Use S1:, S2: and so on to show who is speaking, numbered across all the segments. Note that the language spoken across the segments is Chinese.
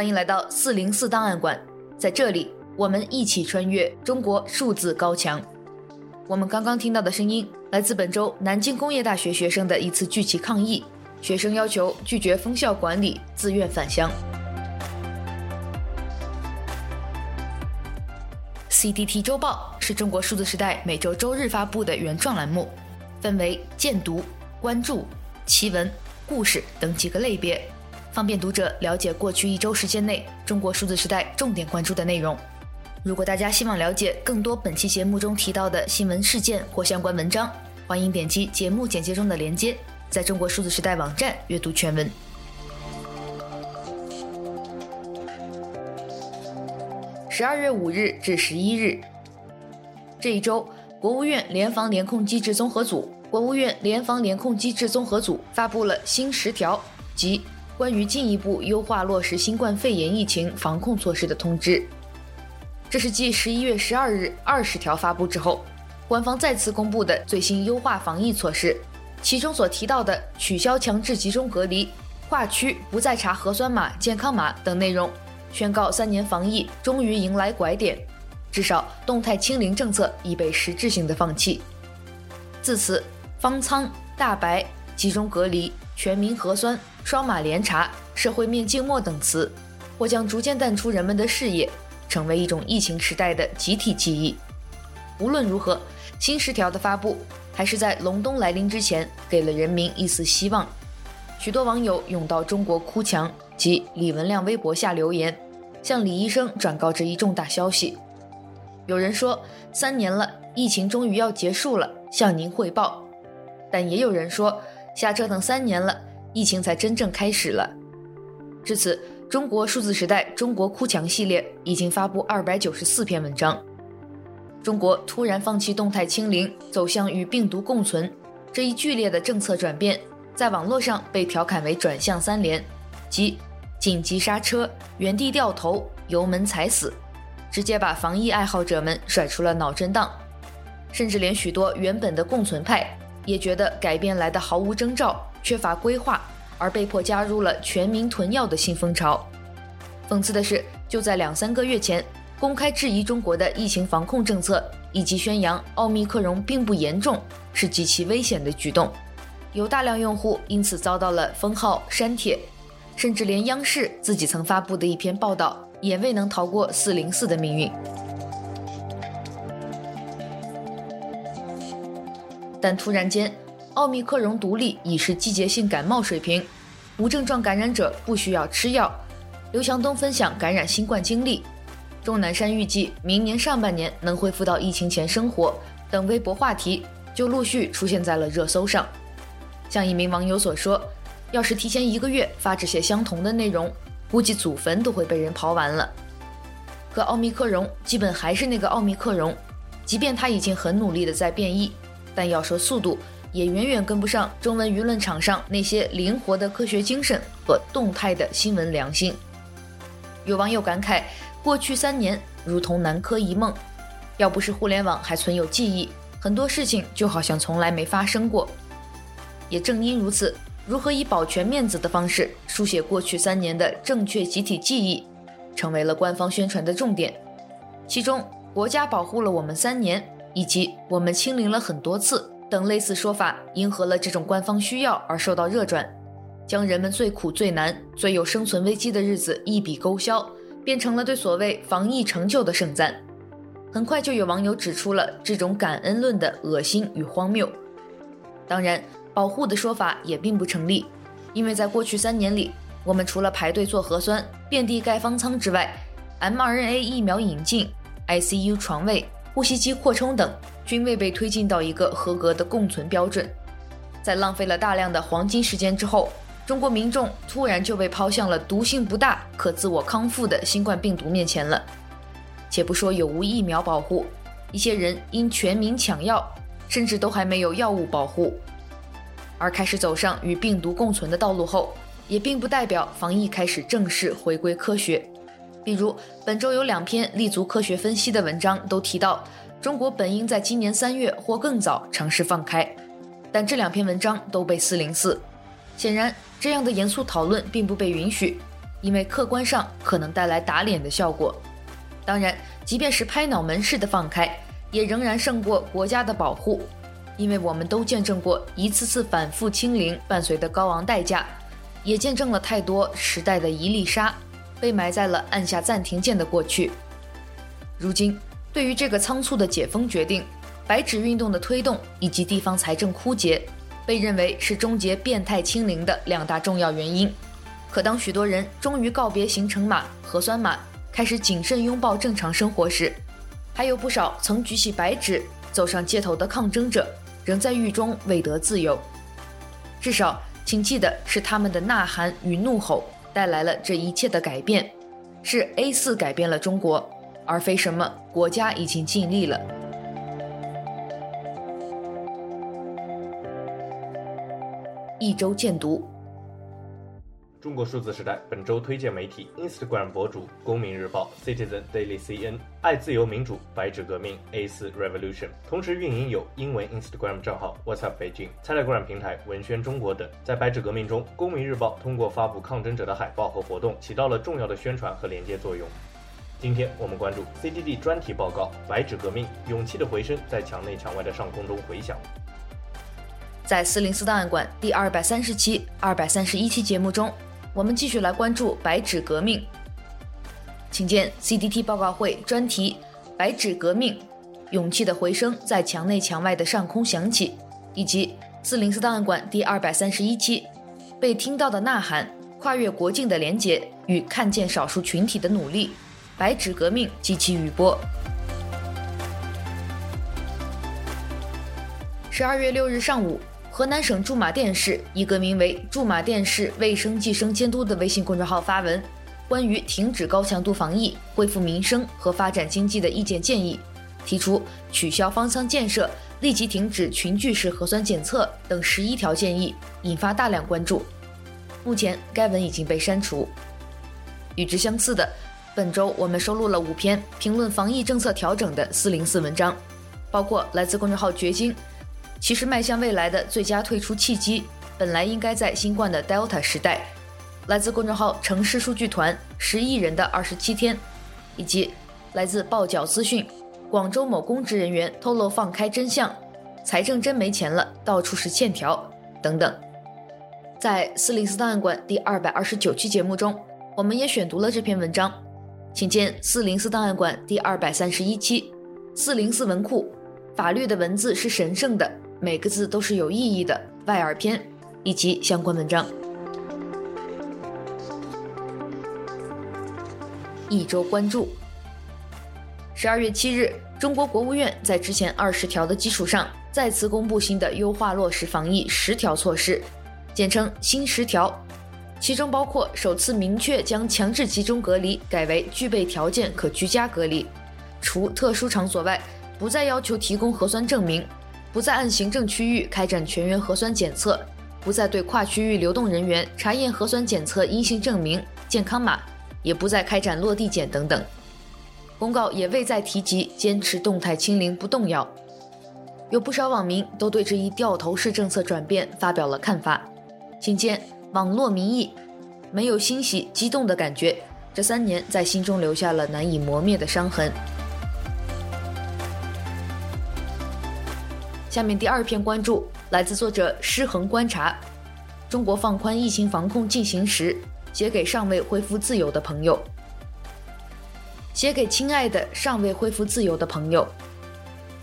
S1: 欢迎来到四零四档案馆，在这里，我们一起穿越中国数字高墙。我们刚刚听到的声音来自本周南京工业大学学生的一次聚集抗议，学生要求拒绝封校管理，自愿返乡。CDT 周报是中国数字时代每周周日发布的原创栏目，分为荐读、关注、奇闻、故事等几个类别，方便读者了解过去一周时间内中国数字时代重点关注的内容。如果大家希望了解更多本期节目中提到的新闻事件或相关文章，欢迎点击节目简介中的链接，在中国数字时代网站阅读全文。十二月五日至十一日，这一周，国务院联防联控机制综合组、国务院联防联控机制综合组发布了新十条及关于进一步优化落实新冠肺炎疫情防控措施的通知。这是继十一月十二日二十条发布之后，官方再次公布的最新优化防疫措施。其中所提到的取消强制集中隔离、跨区不再查核酸码、健康码等内容。宣告三年防疫终于迎来拐点，至少动态清零政策已被实质性的放弃。自此，方舱、大白、集中隔离、全民核酸、双码联查、社会面静默等词，或将逐渐淡出人们的视野，成为一种疫情时代的集体记忆。无论如何，新十条的发布还是在隆冬来临之前，给了人民一丝希望。许多网友涌到中国哭墙及李文亮微博下留言，向李医生转告这一重大消息。有人说，三年了，疫情终于要结束了，向您汇报。但也有人说，瞎折腾三年了，疫情才真正开始了。至此，中国数字时代中国哭墙系列已经发布二百九十四篇文章。中国突然放弃动态清零，走向与病毒共存，这一剧烈的政策转变。在网络上被调侃为“转向三连”，即紧急刹车、原地掉头、油门踩死，直接把防疫爱好者们甩出了脑震荡。甚至连许多原本的共存派也觉得改变来得毫无征兆、缺乏规划，而被迫加入了全民囤药的新风潮。讽刺的是，就在两三个月前，公开质疑中国的疫情防控政策，以及宣扬奥密克戎并不严重，是极其危险的举动。有大量用户因此遭到了封号、删帖，甚至连央视自己曾发布的一篇报道也未能逃过四零四的命运。但突然间，奥密克戎独立已是季节性感冒水平，无症状感染者不需要吃药。刘强东分享感染新冠经历，钟南山预计明年上半年能恢复到疫情前生活等微博话题就陆续出现在了热搜上。像一名网友所说，要是提前一个月发这些相同的内容，估计祖坟都会被人刨完了。可奥密克戎基本还是那个奥密克戎，即便它已经很努力的在变异，但要说速度，也远远跟不上中文舆论场上那些灵活的科学精神和动态的新闻良心。有网友感慨，过去三年如同南柯一梦，要不是互联网还存有记忆，很多事情就好像从来没发生过。也正因如此，如何以保全面子的方式书写过去三年的正确集体记忆，成为了官方宣传的重点。其中“国家保护了我们三年”以及“我们清零了很多次”等类似说法，迎合了这种官方需要而受到热转，将人们最苦、最难、最有生存危机的日子一笔勾销，变成了对所谓防疫成就的盛赞。很快就有网友指出了这种感恩论的恶心与荒谬。当然。保护的说法也并不成立，因为在过去三年里，我们除了排队做核酸、遍地盖方舱之外，mRNA 疫苗引进、ICU 床位、呼吸机扩充等均未被推进到一个合格的共存标准。在浪费了大量的黄金时间之后，中国民众突然就被抛向了毒性不大、可自我康复的新冠病毒面前了。且不说有无疫苗保护，一些人因全民抢药，甚至都还没有药物保护。而开始走上与病毒共存的道路后，也并不代表防疫开始正式回归科学。比如，本周有两篇立足科学分析的文章都提到，中国本应在今年三月或更早尝试放开，但这两篇文章都被四零四。显然，这样的严肃讨论并不被允许，因为客观上可能带来打脸的效果。当然，即便是拍脑门式的放开，也仍然胜过国家的保护，因为我们都见证过一次次反复清零伴随的高昂代价，也见证了太多时代的一粒沙被埋在了按下暂停键的过去。如今，对于这个仓促的解封决定，白纸运动的推动以及地方财政枯竭，被认为是终结变态清零的两大重要原因。可当许多人终于告别行程码、核酸码，开始谨慎拥抱正常生活时，还有不少曾举起白纸走上街头的抗争者，仍在狱中未得自由。至少，请记得是他们的呐喊与怒吼带来了这一切的改变，是 A 四改变了中国，而非什么国家已经尽力了。一周见读。
S2: 中国数字时代本周推荐媒体：Instagram 博主公民日报、Citizen Daily CN、爱自由民主、白纸革命、A4 Revolution，同时运营有英文 Instagram 账号 What's Up Beijing、Telegram 平台文宣中国等。在白纸革命中，公民日报通过发布抗争者的海报和活动，起到了重要的宣传和连接作用。今天我们关注 CDD 专题报告《白纸革命：勇气的回声在墙内墙外的上空中回响》。
S1: 在四零四档案馆第二百三十期、二百三十一期节目中。我们继续来关注白纸革命，请见 CDT 报告会专题《白纸革命：勇气的回声在墙内墙外的上空响起》，以及四零四档案馆第二百三十一期《被听到的呐喊：跨越国境的连结与看见少数群体的努力》，白纸革命及其余波。十二月六日上午。河南省驻马店市一个名为“驻马店市卫生计生监督”的微信公众号发文，关于停止高强度防疫、恢复民生和发展经济的意见建议，提出取消方舱建设、立即停止群聚式核酸检测等十一条建议，引发大量关注。目前该文已经被删除。与之相似的，本周我们收录了五篇评论防疫政策调整的四零四文章，包括来自公众号“掘金”。其实迈向未来的最佳退出契机，本来应该在新冠的 Delta 时代。来自公众号“城市数据团”十亿人的二十七天，以及来自报角资讯，广州某公职人员透露放开真相，财政真没钱了，到处是欠条等等。在四零四档案馆第二百二十九期节目中，我们也选读了这篇文章，请见四零四档案馆第二百三十一期，四零四文库，法律的文字是神圣的。每个字都是有意义的外耳篇，以及相关文章。一周关注。十二月七日，中国国务院在之前二十条的基础上，再次公布新的优化落实防疫十条措施，简称“新十条”，其中包括首次明确将强制集中隔离改为具备条件可居家隔离，除特殊场所外，不再要求提供核酸证明。不再按行政区域开展全员核酸检测，不再对跨区域流动人员查验核酸检测阴性证明、健康码，也不再开展落地检等等。公告也未再提及坚持动态清零不动摇。有不少网民都对这一掉头式政策转变发表了看法，请见网络民意，没有欣喜激动的感觉，这三年在心中留下了难以磨灭的伤痕。下面第二篇关注来自作者失衡观察，中国放宽疫情防控进行时，写给尚未恢复自由的朋友。写给亲爱的尚未恢复自由的朋友。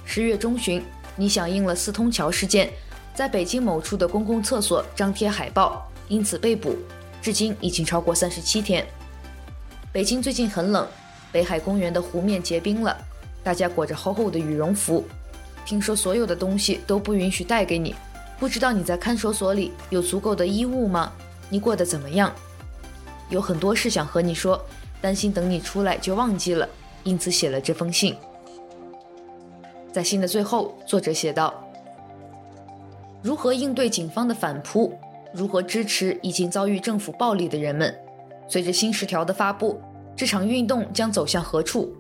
S1: 十月中旬，你响应了四通桥事件，在北京某处的公共厕所张贴海报，因此被捕，至今已经超过三十七天。北京最近很冷，北海公园的湖面结冰了，大家裹着厚厚的羽绒服。听说所有的东西都不允许带给你，不知道你在看守所里有足够的衣物吗？你过得怎么样？有很多事想和你说，担心等你出来就忘记了，因此写了这封信。在信的最后，作者写道：“如何应对警方的反扑？如何支持已经遭遇政府暴力的人们？随着新十条的发布，这场运动将走向何处？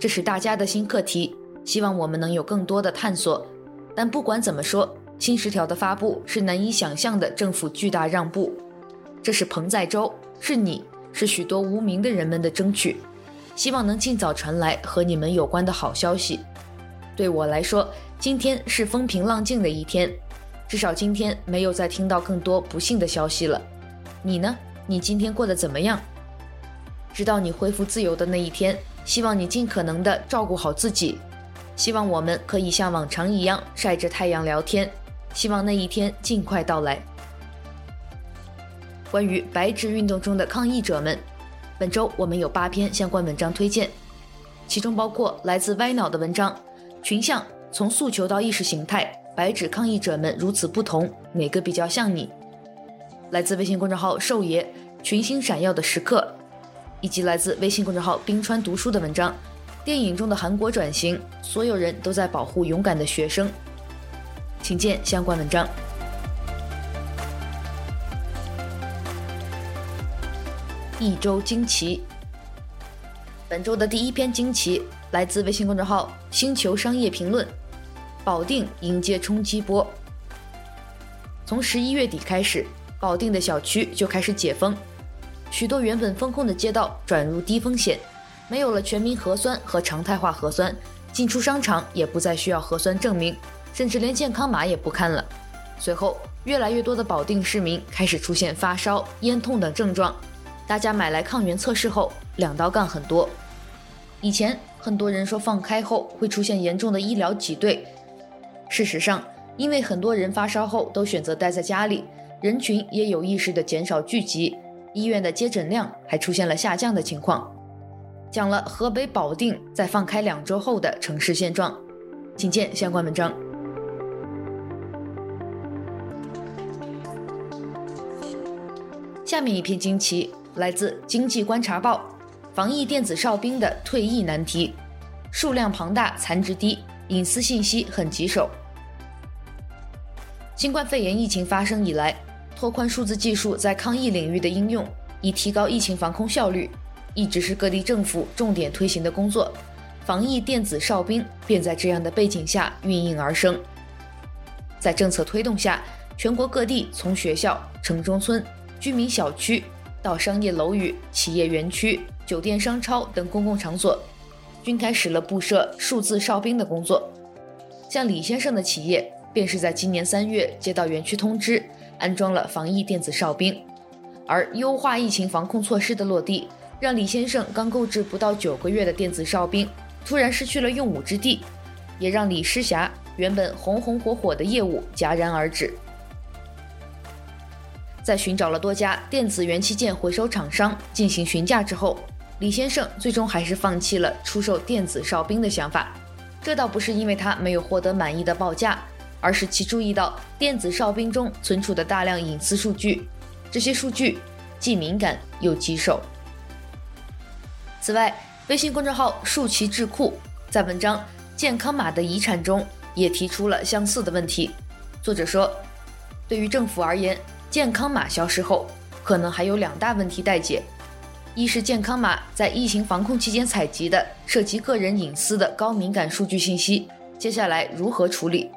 S1: 这是大家的新课题。”希望我们能有更多的探索，但不管怎么说，新十条的发布是难以想象的政府巨大让步。这是彭在洲，是你，是许多无名的人们的争取，希望能尽早传来和你们有关的好消息。对我来说，今天是风平浪静的一天，至少今天没有再听到更多不幸的消息了。你呢？你今天过得怎么样？直到你恢复自由的那一天，希望你尽可能的照顾好自己。希望我们可以像往常一样晒着太阳聊天。希望那一天尽快到来。关于白纸运动中的抗议者们，本周我们有八篇相关文章推荐，其中包括来自歪脑的文章《群像：从诉求到意识形态，白纸抗议者们如此不同，哪个比较像你》？来自微信公众号“兽爷”《群星闪耀的时刻》，以及来自微信公众号“冰川读书”的文章《电影中的韩国转型》，所有人都在保护勇敢的学生。请见相关文章。一周惊奇，本周的第一篇惊奇来自微信公众号“星球商业评论”。保定迎接冲击波。从十一月底开始，保定的小区就开始解封，许多原本封控的街道转入低风险，没有了全民核酸和常态化核酸，进出商场也不再需要核酸证明。甚至连健康码也不看了。随后，越来越多的保定市民开始出现发烧、咽痛等症状，大家买来抗原测试后，两道杠很多。以前很多人说放开后会出现严重的医疗挤兑，事实上，因为很多人发烧后都选择待在家里，人群也有意识地减少聚集，医院的接诊量还出现了下降的情况。讲了河北保定在放开两周后的城市现状，请见相关文章。下面一篇惊奇来自《经济观察报》，防疫电子哨兵的退役难题，数量庞大，残值低，隐私信息很棘手。新冠肺炎疫情发生以来，拓宽数字技术在抗疫领域的应用，以提高疫情防控效率，一直是各地政府重点推行的工作。防疫电子哨兵便在这样的背景下孕育而生。在政策推动下，全国各地从学校、城中村。居民小区到商业楼宇、企业园区、酒店、商超等公共场所，均开始了布设数字哨兵的工作。像李先生的企业，便是在今年三月接到园区通知，安装了防疫电子哨兵。而优化疫情防控措施的落地，让李先生刚购置不到九个月的电子哨兵，突然失去了用武之地，也让李师侠原本红红火火的业务戛然而止。在寻找了多家电子元器件回收厂商进行询价之后，李先生最终还是放弃了出售电子哨兵的想法。这倒不是因为他没有获得满意的报价，而是其注意到电子哨兵中存储的大量隐私数据，这些数据既敏感又棘手。此外，微信公众号“树奇智库”在文章《健康码的遗产》中也提出了相似的问题。作者说，对于政府而言，健康码消失后，可能还有两大问题待解：一是健康码在疫情防控期间采集的涉及个人隐私的高敏感数据信息，接下来如何处理？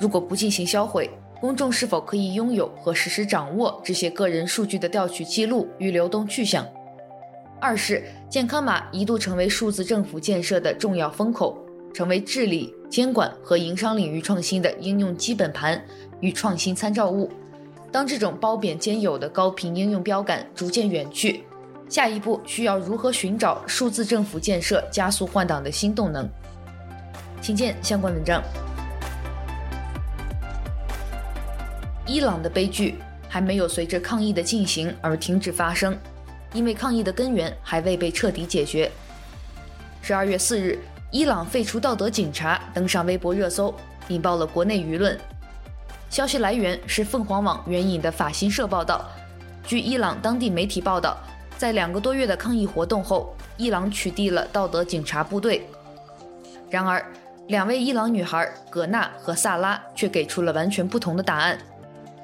S1: 如果不进行销毁，公众是否可以拥有和实时掌握这些个人数据的调取记录与流动去向？二是健康码一度成为数字政府建设的重要风口，成为治理、监管和营商领域创新的应用基本盘与创新参照物。当这种褒贬兼有的高频应用标杆逐渐远去，下一步需要如何寻找数字政府建设加速换挡的新动能？请见相关文章。伊朗的悲剧还没有随着抗议的进行而停止发生，因为抗议的根源还未被彻底解决。十二月四日，伊朗废除道德警察登上微博热搜，引爆了国内舆论。消息来源是凤凰网援引的法新社报道。据伊朗当地媒体报道，在两个多月的抗议活动后，伊朗取缔了道德警察部队。然而，两位伊朗女孩葛娜和萨拉却给出了完全不同的答案。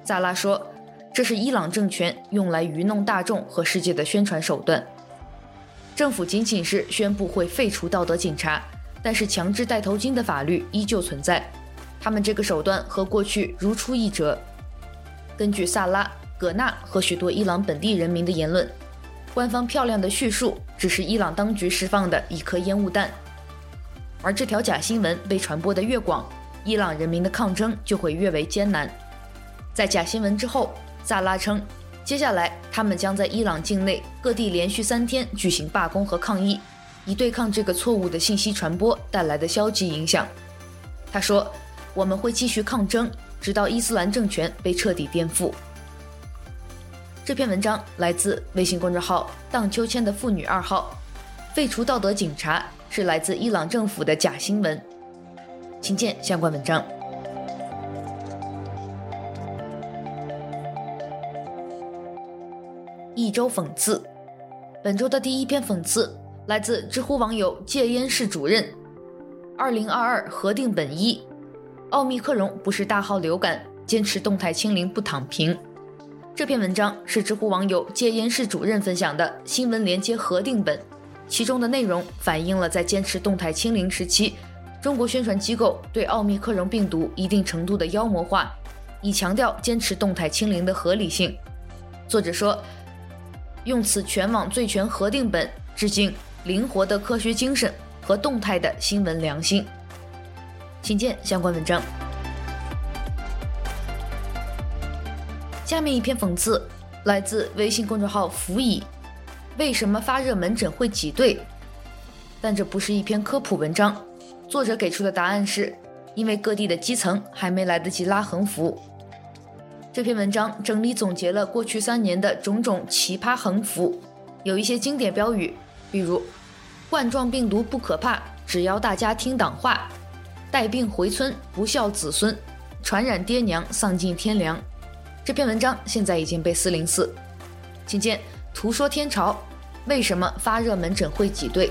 S1: 萨拉说：“这是伊朗政权用来愚弄大众和世界的宣传手段。政府仅仅是宣布会废除道德警察，但是强制戴头巾的法律依旧存在。”他们这个手段和过去如出一辙。根据萨拉、葛纳和许多伊朗本地人民的言论，官方漂亮的叙述只是伊朗当局释放的一颗烟雾弹。而这条假新闻被传播得越广，伊朗人民的抗争就会越为艰难。在假新闻之后，萨拉称，接下来他们将在伊朗境内各地连续三天举行罢工和抗议，以对抗这个错误的信息传播带来的消极影响。他说：“我们会继续抗争，直到伊斯兰政权被彻底颠覆。”这篇文章来自微信公众号“荡秋千的妇女二号”，废除道德警察。是来自伊朗政府的假新闻，请见相关文章。周讽刺，本周的第一篇讽刺来自知乎网友戒烟室主任。二零二二核定本一，奥密克戎不是大号流感，坚持动态清零不躺平。这篇文章是知乎网友戒烟室主任分享的新闻连接核定本。其中的内容反映了在坚持动态清零时期，中国宣传机构对奥密克戎病毒一定程度的妖魔化，以强调坚持动态清零的合理性。作者说：“用此全网最全核定本致敬灵活的科学精神和动态的新闻良心。”请见相关文章。下面一篇讽刺来自微信公众号“辅以”。为什么发热门诊会挤兑？但这不是一篇科普文章，作者给出的答案是，因为各地的基层还没来得及拉横幅。这篇文章整理总结了过去三年的种种奇葩横幅，有一些经典标语，比如“冠状病毒不可怕，只要大家听党话”，“带病回村不孝子孙”，“传染爹娘丧尽天良”。这篇文章现在已经被四零四，请见。图说天朝，为什么发热门诊会挤兑？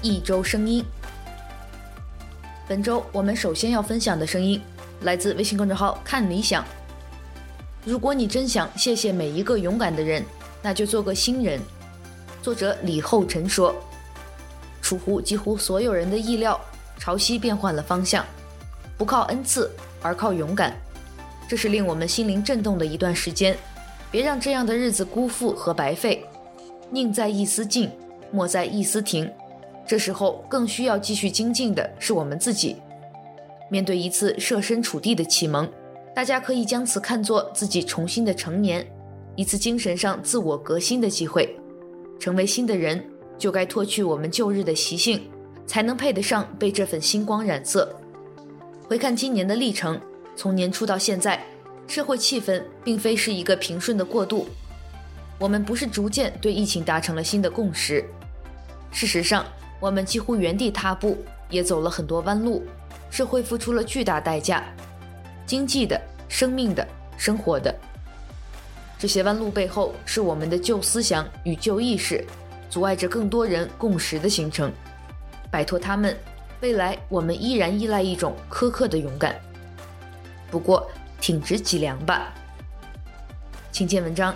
S1: 一周声音。本周我们首先要分享的声音来自微信公众号“看理想”。如果你真想谢谢每一个勇敢的人，那就做个新人。作者李厚辰说：“出乎几乎所有人的意料，潮汐变换了方向，不靠恩赐。”而靠勇敢，这是令我们心灵震动的一段时间。别让这样的日子辜负和白费。宁在一丝进，莫在一丝停。这时候更需要继续精进的是我们自己。面对一次设身处地的启蒙，大家可以将此看作自己重新的成年，一次精神上自我革新的机会。成为新的人，就该脱去我们旧日的习性，才能配得上被这份星光染色。回看今年的历程，从年初到现在，社会气氛并非是一个平顺的过渡。我们不是逐渐对疫情达成了新的共识，事实上，我们几乎原地踏步，也走了很多弯路，社会付出了巨大代价，经济的、生命的、生活的。这些弯路背后，是我们的旧思想与旧意识，阻碍着更多人共识的形成。摆脱他们。未来我们依然依赖一种苛刻的勇敢，不过挺直脊梁吧。请见文章。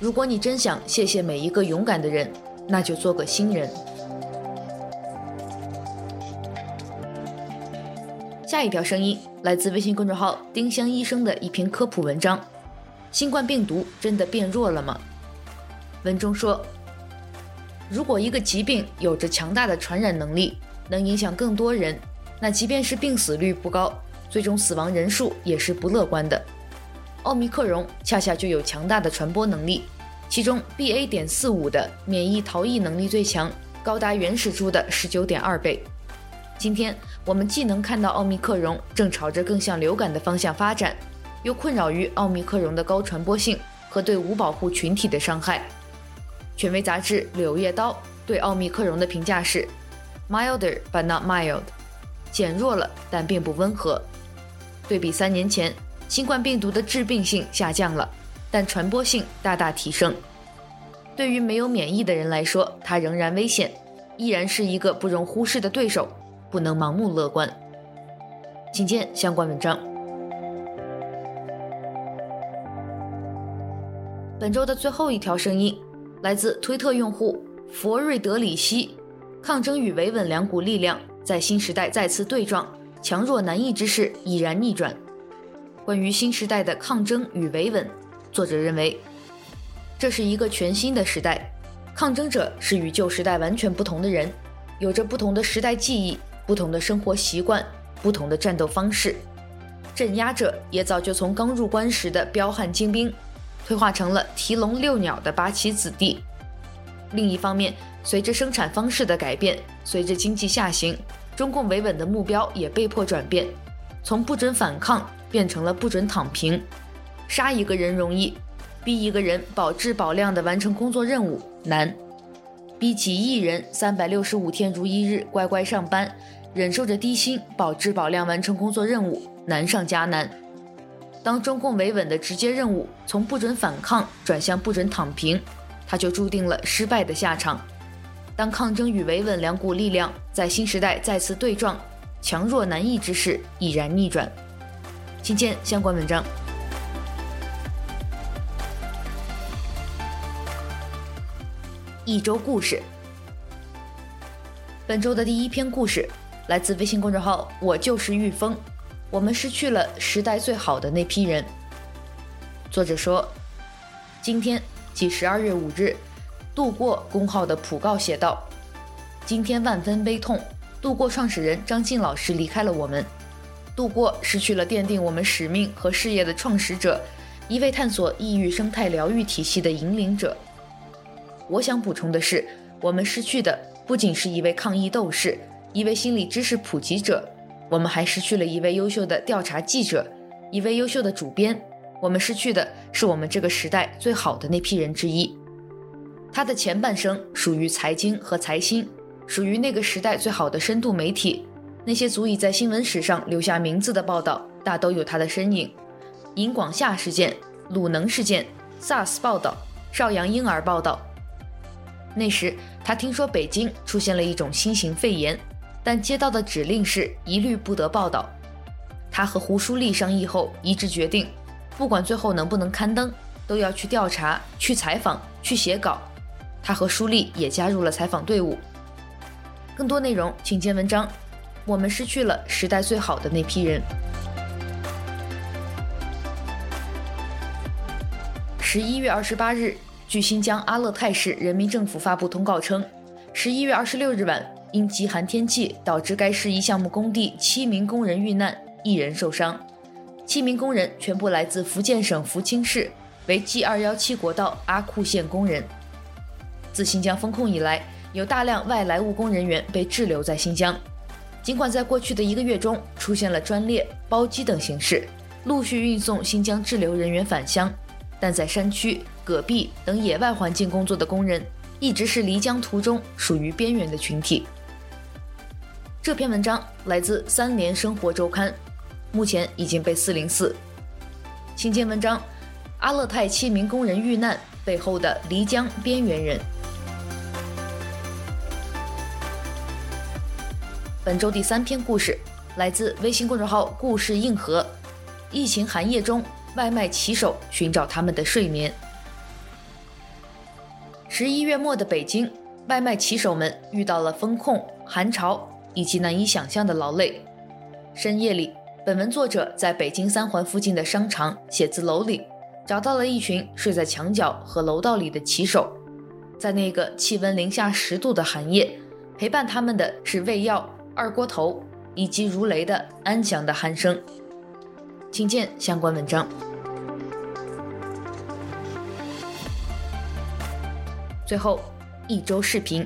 S1: 如果你真想谢谢每一个勇敢的人，那就做个新人。下一条声音来自微信公众号丁香医生的一篇科普文章：新冠病毒真的变弱了吗？文中说，如果一个疾病有着强大的传染能力，能影响更多人，那即便是病死率不高，最终死亡人数也是不乐观的。奥密克戎恰恰就有强大的传播能力，其中 BA. 点四五的免疫逃逸能力最强，高达原始株的十九点二倍。今天我们既能看到奥密克戎正朝着更像流感的方向发展，又困扰于奥密克戎的高传播性和对无保护群体的伤害。权威杂志《柳叶刀》对奥密克戎的评价是。Milder but not mild，减弱了但并不温和。对比三年前，新冠病毒的致病性下降了，但传播性大大提升。对于没有免疫的人来说，它仍然危险，依然是一个不容忽视的对手，不能盲目乐观。请见相关文章。本周的最后一条声音来自推特用户佛瑞德里希。抗争与维稳两股力量在新时代再次对撞，强弱难易之势已然逆转。关于新时代的抗争与维稳。作者认为，这是一个全新的时代，抗争者是与旧时代完全不同的人，有着不同的时代记忆、不同的生活习惯、不同的战斗方式。镇压者也早就从刚入关时的彪悍精兵，退化成了提笼遛鸟的八旗子弟。另一方面，随着生产方式的改变，随着经济下行，中共维稳的目标也被迫转变，从不准反抗变成了不准躺平。杀一个人容易，逼一个人保质保量地完成工作任务难，逼几亿人三百六十五天如一日乖乖上班，忍受着低薪保质保量完成工作任务难上加难。当中共维稳的直接任务从不准反抗转向不准躺平，他就注定了失败的下场。当抗争与维稳两股力量在新时代再次对撞，强弱难易之势已然逆转。请见相关文章。一周故事。本周的第一篇故事来自微信公众号“我就是玉峰”。我们失去了时代最好的那批人。作者说，今天即十二月五日，度过公号的普告写道：“今天万分悲痛，度过创始人张晋老师离开了我们，度过失去了奠定我们使命和事业的创始者，一位探索异域生态疗愈体系的引领者。”我想补充的是，我们失去的不仅是一位抗疫斗士，一位心理知识普及者。我们还失去了一位优秀的调查记者，一位优秀的主编。我们失去的是我们这个时代最好的那批人之一。他的前半生属于财经和财新，属于那个时代最好的深度媒体。那些足以在新闻史上留下名字的报道，大都有他的身影。尹广夏事件、鲁能事件、SARS 报道、邵阳婴儿报道。那时他听说北京出现了一种新型肺炎。但接到的指令是一律不得报道。他和胡舒立商议后一致决定，不管最后能不能刊登，都要去调查、去采访、去写稿。他和舒立也加入了采访队伍。更多内容请见文章。我们失去了时代最好的那批人。十一月二十八日，据新疆阿勒泰市人民政府发布通告称，十一月二十六日晚。因极寒天气导致该市一项目工地七名工人遇难，一人受伤。七名工人全部来自福建省福清市，为 G 二幺七国道阿库线工人。自新疆封控以来，有大量外来务工人员被滞留在新疆。尽管在过去的一个月中出现了专列、包机等形式，陆续运送新疆滞留人员返乡，但在山区、戈壁等野外环境工作的工人，一直是离疆途中属于边缘的群体。这篇文章来自三联生活周刊，目前已经被四零四。请见文章：阿勒泰七名工人遇难背后的漓江边缘人。本周第三篇故事来自微信公众号“故事硬核”。疫情寒夜中，外卖骑手寻找他们的睡眠。十一月末的北京，外卖骑手们遇到了风控、寒潮。以及难以想象的劳累。深夜里，本文作者在北京三环附近的商场写字楼里，找到了一群睡在墙角和楼道里的骑手。在那个气温零下十度的寒夜，陪伴他们的是胃药、二锅头以及如雷的安详的鼾声。请见相关文章。最后，一周视频。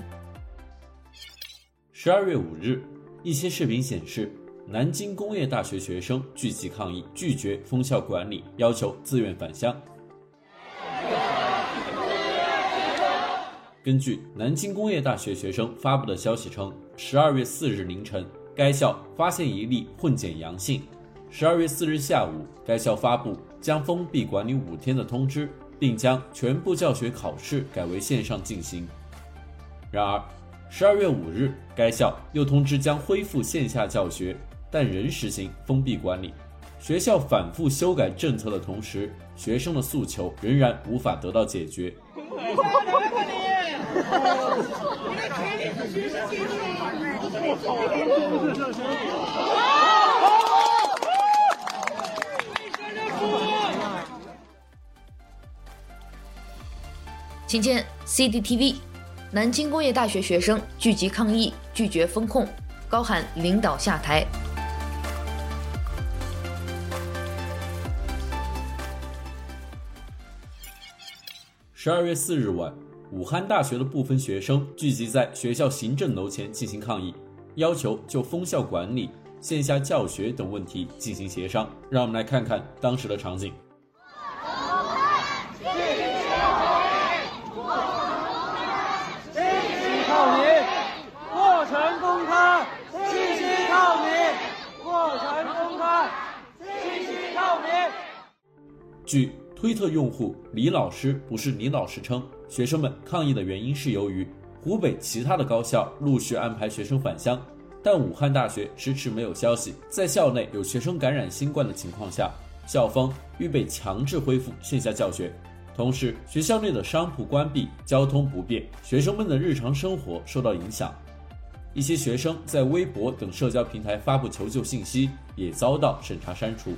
S3: 十二月五日，一些视频显示，南京工业大学学生聚集抗议，拒绝封校管理，要求自愿返乡。根据南京工业大学学生发布的消息称，十二月四日凌晨，该校发现一例混检阳性。十二月四日下午，该校发布将封闭管理五天的通知，并将全部教学考试改为线上进行。然而，十二月五日该校又通知将恢复线下教学但仍实行封闭管理。学校反复修改政策的同时学生的诉求仍然无法得到解决。
S1: 请见 cdtv 南京工业大学学生聚集抗议，拒绝封控，高喊领导下台。
S3: 十二月四日晚，武汉大学的部分学生聚集在学校行政楼前进行抗议，要求就封校管理、线下教学等问题进行协商。让我们来看看当时的场景。据推特用户李老师不是李老师称，学生们抗议的原因是由于湖北其他的高校陆续安排学生返乡，但武汉大学迟迟没有消息。在校内有学生感染新冠的情况下，校方预备强制恢复线下教学。同时，学校内的商铺关闭，交通不便，学生们的日常生活受到影响。一些学生在微博等社交平台发布求救信息，也遭到审查删除。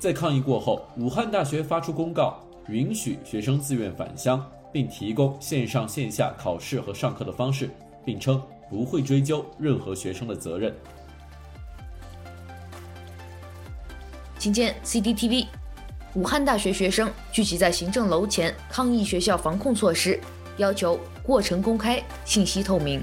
S3: 在抗议过后，武汉大学发出公告，允许学生自愿返乡，并提供线上线下考试和上课的方式，并称不会追究任何学生的责任。
S1: 请见 CCTV，武汉大学学生聚集在行政楼前抗议学校防控措施，要求过程公开、信息透明。